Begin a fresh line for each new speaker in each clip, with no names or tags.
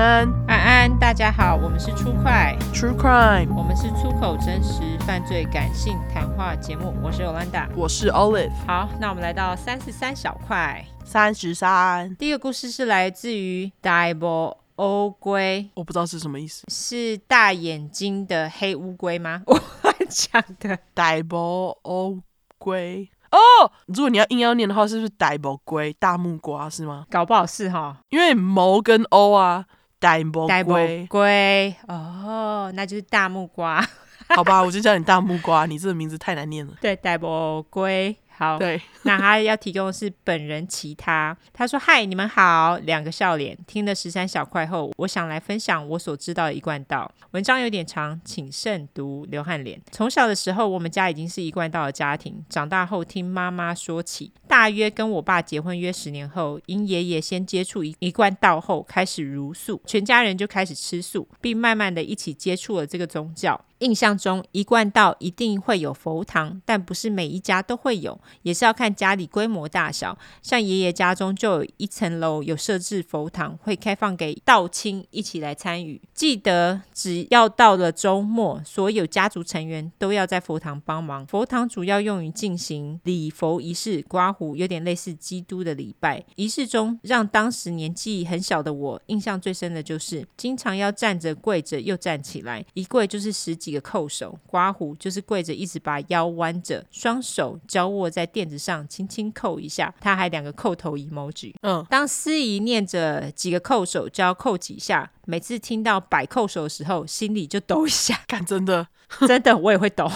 安，
安安，大家好，我们是出快。
True Crime，
我们是出口真实犯罪感性谈话节目，我是 Olanda，
我是 Olive。
好，那我们来到三十三小块，
三十三。
第一个故事是来自于大波乌龟，
我不知道是什么意思，
是大眼睛的黑乌龟吗？我乱讲的
，Diable 乌龟。哦，如果你要硬要念的话，是不是大木龟？大木瓜是吗？
搞不好是哈，
因为毛跟 “o” 啊，大木龟
龟哦，那就是大木瓜。
好吧，我就叫你大木瓜，你这个名字太难念了。
对，大木龟。好，
对，
那他要提供的是本人其他。他说：“嗨，你们好，两个笑脸。听了十三小块后，我想来分享我所知道的一贯道。文章有点长，请慎读。流汗脸。从小的时候，我们家已经是一贯道的家庭。长大后，听妈妈说起，大约跟我爸结婚约十年后，因爷爷先接触一一贯道后，开始茹素，全家人就开始吃素，并慢慢的一起接触了这个宗教。”印象中，一贯道一定会有佛堂，但不是每一家都会有，也是要看家里规模大小。像爷爷家中就有一层楼有设置佛堂，会开放给道亲一起来参与。记得只要到了周末，所有家族成员都要在佛堂帮忙。佛堂主要用于进行礼佛仪式，刮胡有点类似基督的礼拜。仪式中，让当时年纪很小的我印象最深的就是，经常要站着、跪着又站起来，一跪就是十几。一个扣手，刮胡就是跪着，一直把腰弯着，双手交握在垫子上，轻轻扣一下。他还两个扣头 emoji。嗯，当司仪念着几个扣手，就要叩几下。每次听到百扣手的时候，心里就抖一下。
干，真的，
真的，我也会抖，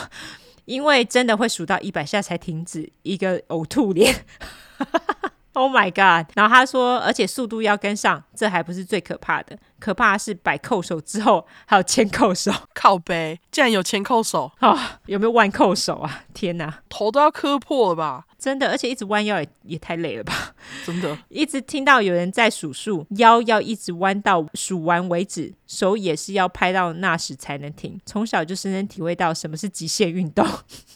因为真的会数到一百下才停止。一个呕吐脸。Oh my god！然后他说，而且速度要跟上，这还不是最可怕的。可怕的是百叩首之后还有千扣手，
靠背，竟然有千叩首
哦！有没有万扣手啊？天哪，
头都要磕破了吧？
真的，而且一直弯腰也也太累了吧？
真的，
一直听到有人在数数，腰要一直弯到数完为止，手也是要拍到那时才能停。从小就深深体会到什么是极限运动，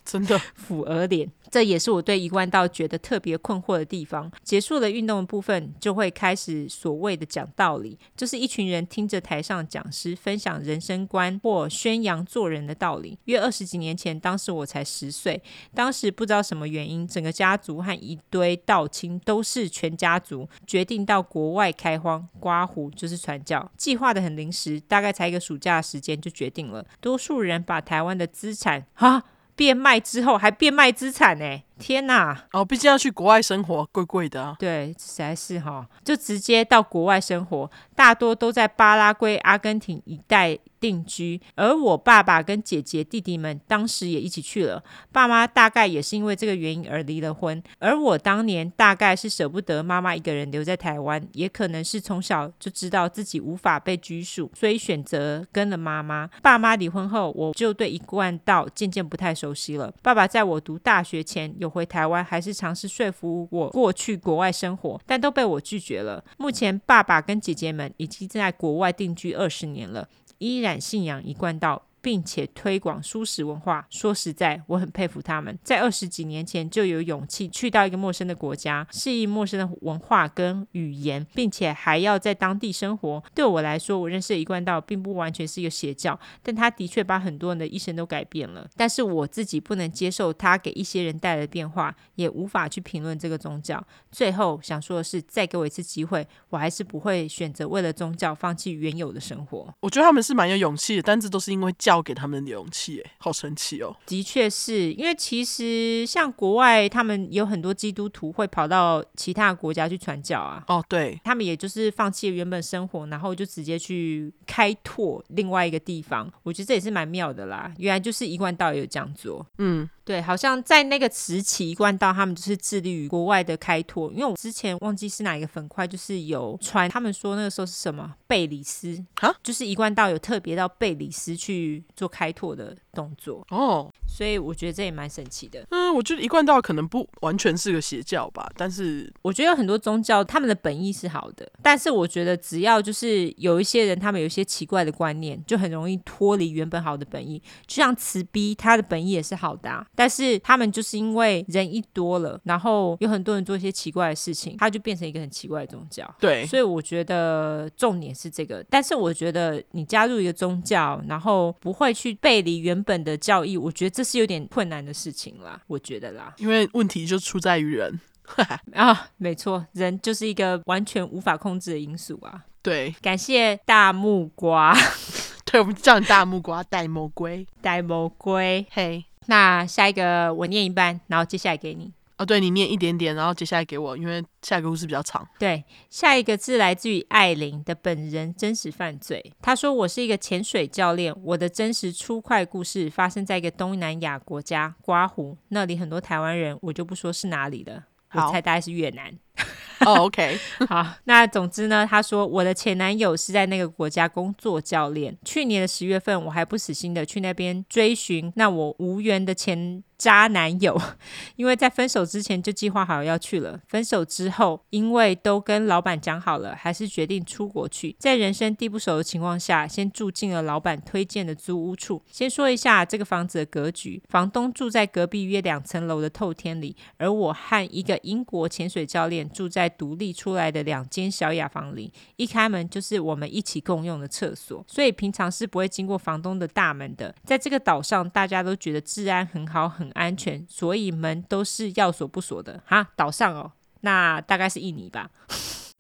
真的，
俯额脸。这也是我对一贯道觉得特别困惑的地方。结束了运动的部分，就会开始所谓的讲道理，就是一群人听着台上讲师分享人生观或宣扬做人的道理。约二十几年前，当时我才十岁，当时不知道什么原因，整个家族和一堆道亲都是全家族决定到国外开荒刮胡，就是传教。计划得很临时，大概才一个暑假的时间就决定了。多数人把台湾的资产哈。变卖之后还变卖资产呢？天哪！
哦，毕竟要去国外生活，贵贵的啊。
对，实在是哈，就直接到国外生活，大多都在巴拉圭、阿根廷一带。定居，而我爸爸跟姐姐、弟弟们当时也一起去了。爸妈大概也是因为这个原因而离了婚，而我当年大概是舍不得妈妈一个人留在台湾，也可能是从小就知道自己无法被拘束，所以选择跟了妈妈。爸妈离婚后，我就对一贯道渐渐不太熟悉了。爸爸在我读大学前有回台湾，还是尝试说服我过去国外生活，但都被我拒绝了。目前爸爸跟姐姐们已经在国外定居二十年了。依然信仰一贯道。并且推广蔬食文化。说实在，我很佩服他们，在二十几年前就有勇气去到一个陌生的国家，适应陌生的文化跟语言，并且还要在当地生活。对我来说，我认识的一贯道并不完全是一个邪教，但他的确把很多人的一生都改变了。但是我自己不能接受他给一些人带来的变化，也无法去评论这个宗教。最后想说的是，再给我一次机会，我还是不会选择为了宗教放弃原有的生活。
我觉得他们是蛮有勇气的，但这都是因为。教给他们的勇气，哎，好神奇哦！
的确是因为其实像国外，他们有很多基督徒会跑到其他国家去传教啊。
哦，对，
他们也就是放弃了原本生活，然后就直接去开拓另外一个地方。我觉得这也是蛮妙的啦。原来就是一贯道也有这样做，嗯。对，好像在那个时期，一贯道他们就是致力于国外的开拓。因为我之前忘记是哪一个粉块，就是有传他们说那个时候是什么贝里斯，啊，就是一贯道有特别到贝里斯去做开拓的动作。哦，所以我觉得这也蛮神奇的。
嗯，我觉得一贯道可能不完全是个邪教吧，但是
我觉得有很多宗教他们的本意是好的，但是我觉得只要就是有一些人他们有一些奇怪的观念，就很容易脱离原本好的本意。就像慈逼，他的本意也是好的啊，但是他们就是因为人一多了，然后有很多人做一些奇怪的事情，他就变成一个很奇怪的宗教。
对，
所以我觉得重点是这个，但是我觉得你加入一个宗教，然后不会去背离原本的教义，我觉得这是有点困难的事情啦，我觉得啦，
因为问题就出在于人。
啊，没错，人就是一个完全无法控制的因素啊。
对，
感谢大木瓜，
对，我们叫你大木瓜，戴魔龟，
戴魔龟，
嘿，
那下一个我念一半，然后接下来给你。
哦，对，你念一点点，然后接下来给我，因为下一个故事比较长。
对，下一个字来自于艾琳的本人真实犯罪。他说：“我是一个潜水教练，我的真实出快故事发生在一个东南亚国家刮胡，那里很多台湾人，我就不说是哪里了，我猜大概是越南。”
哦、oh，OK，
好，那总之呢，他说我的前男友是在那个国家工作教练。去年的十月份，我还不死心的去那边追寻那我无缘的前渣男友，因为在分手之前就计划好要去了。分手之后，因为都跟老板讲好了，还是决定出国去。在人生地不熟的情况下，先住进了老板推荐的租屋处。先说一下这个房子的格局，房东住在隔壁约两层楼的透天里，而我和一个英国潜水教练住在独立出来的两间小雅房里，一开门就是我们一起共用的厕所，所以平常是不会经过房东的大门的。在这个岛上，大家都觉得治安很好，很安全，所以门都是要锁不锁的。哈，岛上哦，那大概是印尼吧。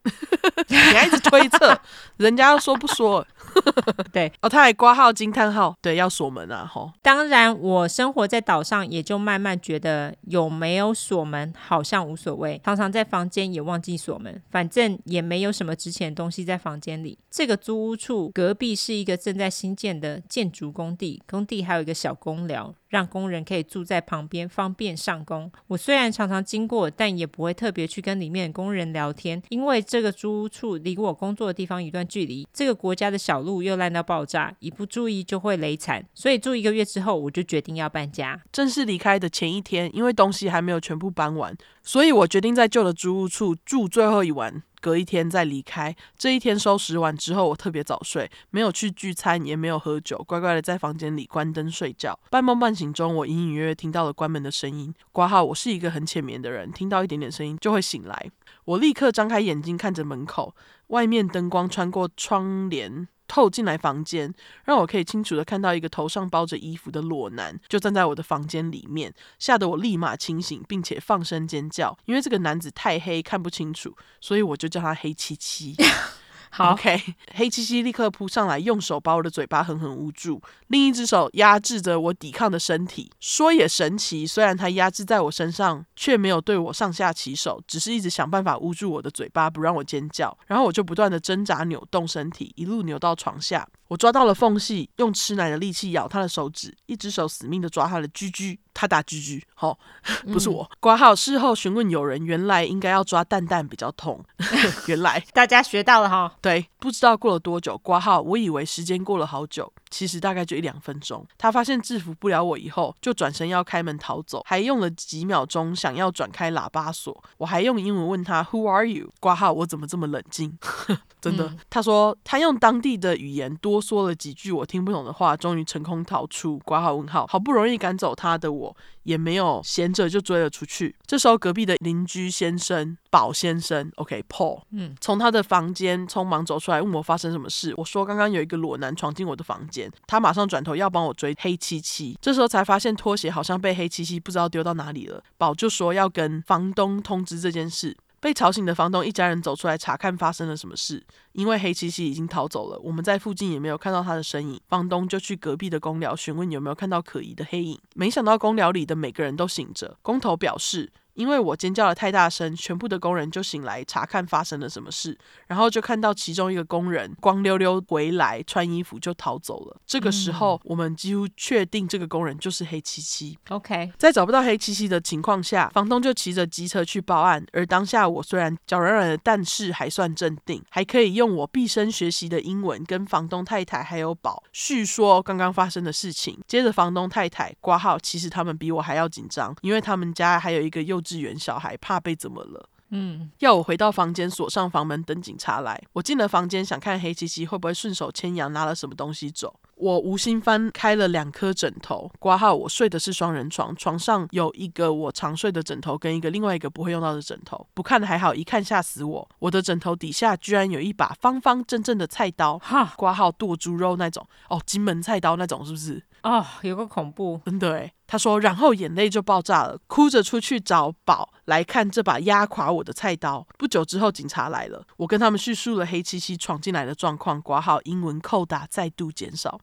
你还一直推测，人家要说不说。
对
哦，他还挂号惊叹号，对，要锁门啊！吼，
当然，我生活在岛上，也就慢慢觉得有没有锁门好像无所谓。常常在房间也忘记锁门，反正也没有什么值钱的东西在房间里。这个租屋处隔壁是一个正在新建的建筑工地，工地还有一个小工寮。让工人可以住在旁边，方便上工。我虽然常常经过，但也不会特别去跟里面的工人聊天，因为这个租屋处离我工作的地方一段距离。这个国家的小路又烂到爆炸，一不注意就会雷惨。所以住一个月之后，我就决定要搬家。
正式离开的前一天，因为东西还没有全部搬完，所以我决定在旧的租屋处住最后一晚。隔一天再离开。这一天收拾完之后，我特别早睡，没有去聚餐，也没有喝酒，乖乖的在房间里关灯睡觉。半梦半醒中，我隐隐约约听到了关门的声音。挂号，我是一个很浅眠的人，听到一点点声音就会醒来。我立刻张开眼睛看着门口，外面灯光穿过窗帘。透进来房间，让我可以清楚的看到一个头上包着衣服的裸男，就站在我的房间里面，吓得我立马清醒，并且放声尖叫。因为这个男子太黑，看不清楚，所以我就叫他黑漆漆。好，OK，黑漆漆立刻扑上来，用手把我的嘴巴狠狠捂住，另一只手压制着我抵抗的身体。说也神奇，虽然他压制在我身上，却没有对我上下其手，只是一直想办法捂住我的嘴巴，不让我尖叫。然后我就不断的挣扎扭动身体，一路扭到床下。我抓到了缝隙，用吃奶的力气咬他的手指，一只手死命的抓他的居居。他打居居，好，不是我。挂号事后询问友人，原来应该要抓蛋蛋比较痛。原来
大家学到了哈。
对，不知道过了多久，挂号，我以为时间过了好久，其实大概就一两分钟。他发现制服不了我以后，就转身要开门逃走，还用了几秒钟想要转开喇叭锁。我还用英文问他 Who are you？挂号，我怎么这么冷静？真的，嗯、他说他用当地的语言多说了几句我听不懂的话，终于成功逃出。挂号问号，好不容易赶走他的我。也没有闲着，就追了出去。这时候，隔壁的邻居先生宝先生，OK，Paul，嗯，从他的房间匆忙走出来，问我发生什么事。我说刚刚有一个裸男闯进我的房间，他马上转头要帮我追黑漆漆。这时候才发现拖鞋好像被黑漆漆不知道丢到哪里了。宝就说要跟房东通知这件事。被吵醒的房东一家人走出来查看发生了什么事，因为黑漆漆已经逃走了，我们在附近也没有看到他的身影。房东就去隔壁的工寮询问有没有看到可疑的黑影，没想到工寮里的每个人都醒着。工头表示，因为我尖叫的太大声，全部的工人就醒来查看发生了什么事，然后就看到其中一个工人光溜溜回来穿衣服就逃走了。这个时候，我们几乎确定这个工人就是黑漆漆。
OK，
在找不到黑漆漆的情况下，房东就骑着机车去报案。而当下我虽然脚软软的，但是还算镇定，还可以用我毕生学习的英文跟房东太太还有宝叙说刚刚发生的事情。接着，房东太太挂号，其实他们比我还要紧张，因为他们家还有一个幼稚园小孩，怕被怎么了。嗯，要我回到房间锁上房门等警察来。我进了房间，想看黑漆漆会不会顺手牵羊拿了什么东西走。我无心翻开了两颗枕头，挂号。我睡的是双人床，床上有一个我常睡的枕头跟一个另外一个不会用到的枕头。不看还好，一看吓死我！我的枕头底下居然有一把方方正正的菜刀，哈，挂号剁猪肉那种哦，金门菜刀那种是不是？
哦，有个恐怖，
真的诶。他说，然后眼泪就爆炸了，哭着出去找宝来看这把压垮我的菜刀。不久之后，警察来了，我跟他们叙述了黑漆漆闯进来的状况，挂号英文扣打再度减少。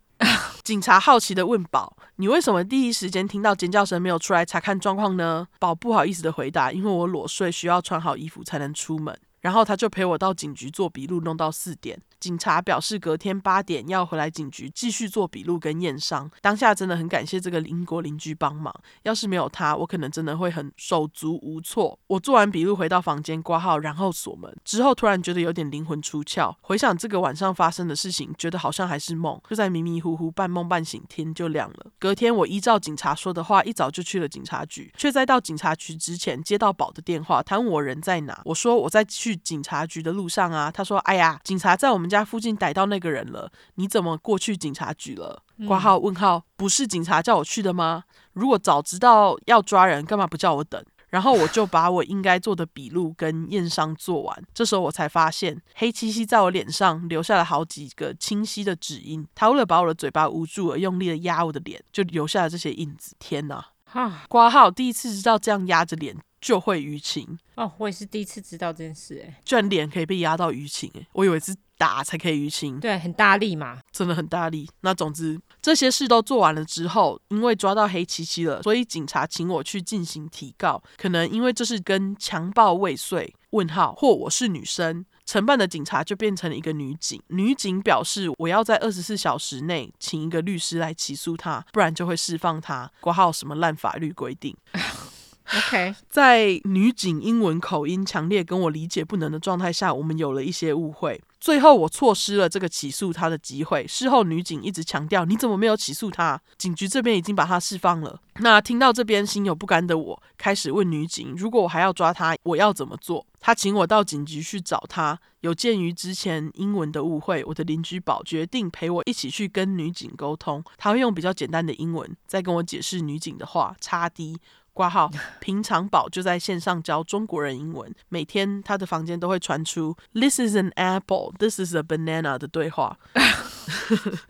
警察好奇的问宝：“你为什么第一时间听到尖叫声没有出来查看状况呢？”宝不好意思的回答：“因为我裸睡，需要穿好衣服才能出门。”然后他就陪我到警局做笔录，弄到四点。警察表示隔天八点要回来警局继续做笔录跟验伤。当下真的很感谢这个英国邻居帮忙，要是没有他，我可能真的会很手足无措。我做完笔录回到房间挂号，然后锁门之后，突然觉得有点灵魂出窍。回想这个晚上发生的事情，觉得好像还是梦。就在迷迷糊糊半梦半醒，天就亮了。隔天我依照警察说的话，一早就去了警察局，却在到警察局之前接到宝的电话，他问我人在哪。我说我在去警察局的路上啊。他说：“哎呀，警察在我们家。”家附近逮到那个人了，你怎么过去警察局了？挂号问号，不是警察叫我去的吗？如果早知道要抓人，干嘛不叫我等？然后我就把我应该做的笔录跟验伤做完。这时候我才发现，黑漆漆在我脸上留下了好几个清晰的指印。他为了把我的嘴巴捂住而用力的压我的脸，就留下了这些印子。天哪！哈，挂号第一次知道这样压着脸就会淤青
哦，我也是第一次知道这件事，哎，
居然脸可以被压到淤青，哎，我以为是。打才可以淤青，
对，很大力嘛，
真的很大力。那总之这些事都做完了之后，因为抓到黑漆漆了，所以警察请我去进行提告。可能因为这是跟强暴未遂问号，或我是女生，承办的警察就变成了一个女警。女警表示我要在二十四小时内请一个律师来起诉他，不然就会释放他。括号什么烂法律规定。
OK，
在女警英文口音强烈跟我理解不能的状态下，我们有了一些误会。最后我错失了这个起诉他的机会。事后女警一直强调：“你怎么没有起诉他？警局这边已经把他释放了。”那听到这边心有不甘的我，开始问女警：“如果我还要抓他，我要怎么做？”他请我到警局去找他。有鉴于之前英文的误会，我的邻居宝决定陪我一起去跟女警沟通。他会用比较简单的英文再跟我解释女警的话。插 D。挂号，平常宝就在线上教中国人英文，每天他的房间都会传出 “This is an apple, this is a banana” 的对话。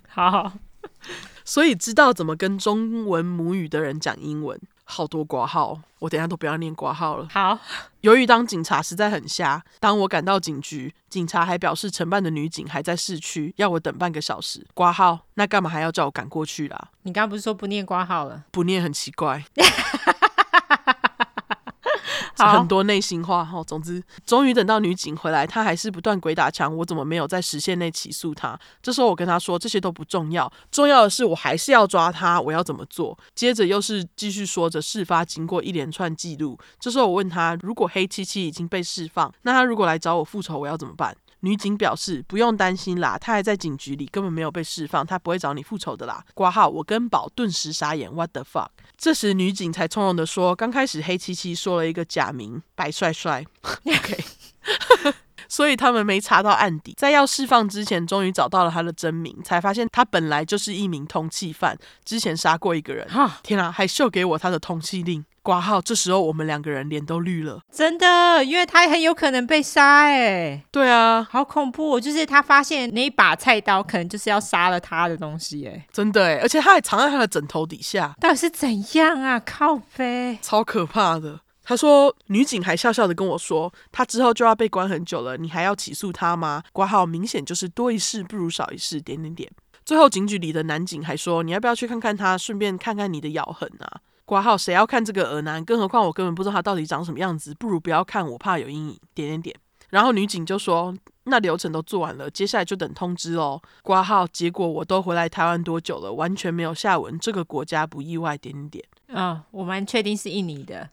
好 好，
所以知道怎么跟中文母语的人讲英文。好多挂号，我等下都不要念挂号了。
好，
由于当警察实在很瞎，当我赶到警局，警察还表示承办的女警还在市区，要我等半个小时。挂号，那干嘛还要叫我赶过去啦？
你刚刚不是说不念挂号了？
不念很奇怪。很多内心话哈，总之，终于等到女警回来，她还是不断鬼打墙。我怎么没有在时限内起诉她？这时候我跟她说，这些都不重要，重要的是我还是要抓她，我要怎么做？接着又是继续说着事发经过一连串记录。这时候我问她，如果黑漆漆已经被释放，那她如果来找我复仇，我要怎么办？女警表示不用担心啦，他还在警局里，根本没有被释放，他不会找你复仇的啦。挂号，我跟宝顿时傻眼，What the fuck？这时女警才从容的说，刚开始黑漆漆说了一个假名白帅帅，OK，所以他们没查到案底，在要释放之前，终于找到了他的真名，才发现他本来就是一名通缉犯，之前杀过一个人。哈，天啊，还秀给我他的通缉令。挂号，这时候我们两个人脸都绿了，
真的，因为他很有可能被杀，哎，
对啊，
好恐怖，就是他发现那一把菜刀，可能就是要杀了他的东西，哎，
真的，哎，而且他还藏在他的枕头底下，
到底是怎样啊？靠背，
超可怕的。他说，女警还笑笑的跟我说，他之后就要被关很久了，你还要起诉他吗？挂号，明显就是多一事不如少一事，点点点。最后警局里的男警还说，你要不要去看看他，顺便看看你的咬痕啊？挂号谁要看这个耳男？更何况我根本不知道他到底长什么样子，不如不要看，我怕有阴影。点点点。然后女警就说：“那流程都做完了，接下来就等通知哦。”挂号，结果我都回来台湾多久了，完全没有下文。这个国家不意外。点点点。
啊、哦，我蛮确定是印尼的。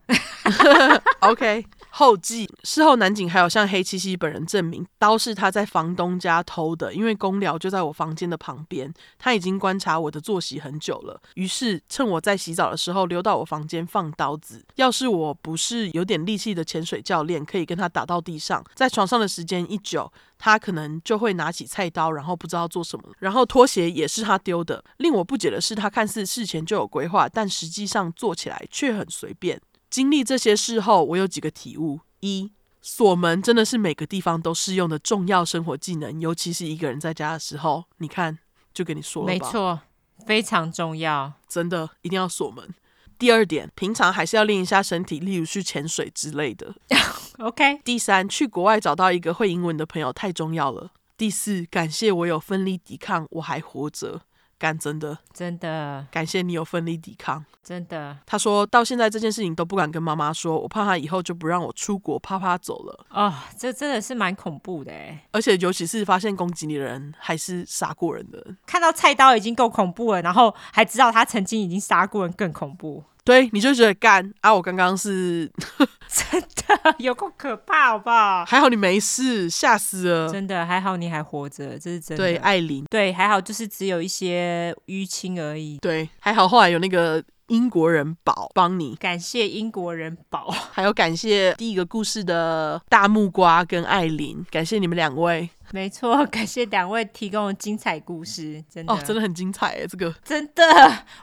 OK，后记事后，男警还有向黑漆漆本人证明，刀是他在房东家偷的，因为工寮就在我房间的旁边。他已经观察我的作息很久了，于是趁我在洗澡的时候溜到我房间放刀子。要是我不是有点力气的潜水教练，可以跟他打到地上。在床上的时间一久，他可能就会拿起菜刀，然后不知道做什么。然后拖鞋也是他丢的。令我不解的是，他看似事前就有规划，但实际上做起来却很随便。经历这些事后，我有几个体悟：一、锁门真的是每个地方都适用的重要生活技能，尤其是一个人在家的时候。你看，就跟你说了吧，
没错，非常重要，
真的一定要锁门。第二点，平常还是要练一下身体，例如去潜水之类的。
OK。
第三，去国外找到一个会英文的朋友太重要了。第四，感谢我有奋力抵抗，我还活着。干真的，
真的
感谢你有奋力抵抗，
真的。
他说到现在这件事情都不敢跟妈妈说，我怕他以后就不让我出国，啪啪走了。
哦，这真的是蛮恐怖的哎，
而且尤其是发现攻击你的人还是杀过人的人，
看到菜刀已经够恐怖了，然后还知道他曾经已经杀过人，更恐怖。
对，你就觉得干啊！我刚刚是
真的有够可怕，好不好？
还好你没事，吓死了！
真的还好你还活着，这是真的。
对，艾琳，
对，还好就是只有一些淤青而已。
对，还好后来有那个英国人宝帮你，
感谢英国人宝，
还有感谢第一个故事的大木瓜跟艾琳，感谢你们两位。
没错，感谢两位提供的精彩故事，真的
哦，真的很精彩哎，这个
真的，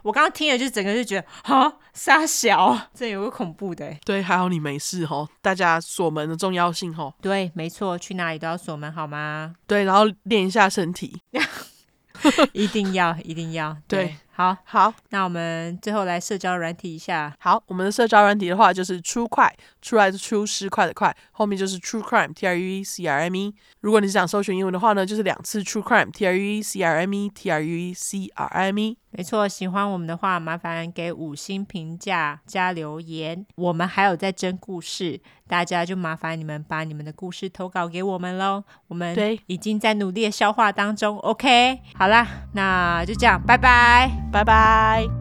我刚刚听了就整个就觉得哈，杀小，这有个恐怖的。对，
还好你没事哦，大家锁门的重要性哦。
对，没错，去哪里都要锁门好吗？
对，然后练一下身体，
一定要，一定要，对。对好
好，
那我们最后来社交软体一下。
好，我们的社交软体的话就是 True 快，出来的出，失快的快，后面就是 True Crime，T R U E C R M E。如果你是想搜寻英文的话呢，就是两次 True Crime，T R U E C R M E，T R U E C R M E。
没错，喜欢我们的话，麻烦给五星评价加留言。我们还有在征故事，大家就麻烦你们把你们的故事投稿给我们喽。我们已经在努力的消化当中。OK，好啦，那就这样，拜拜。
拜拜。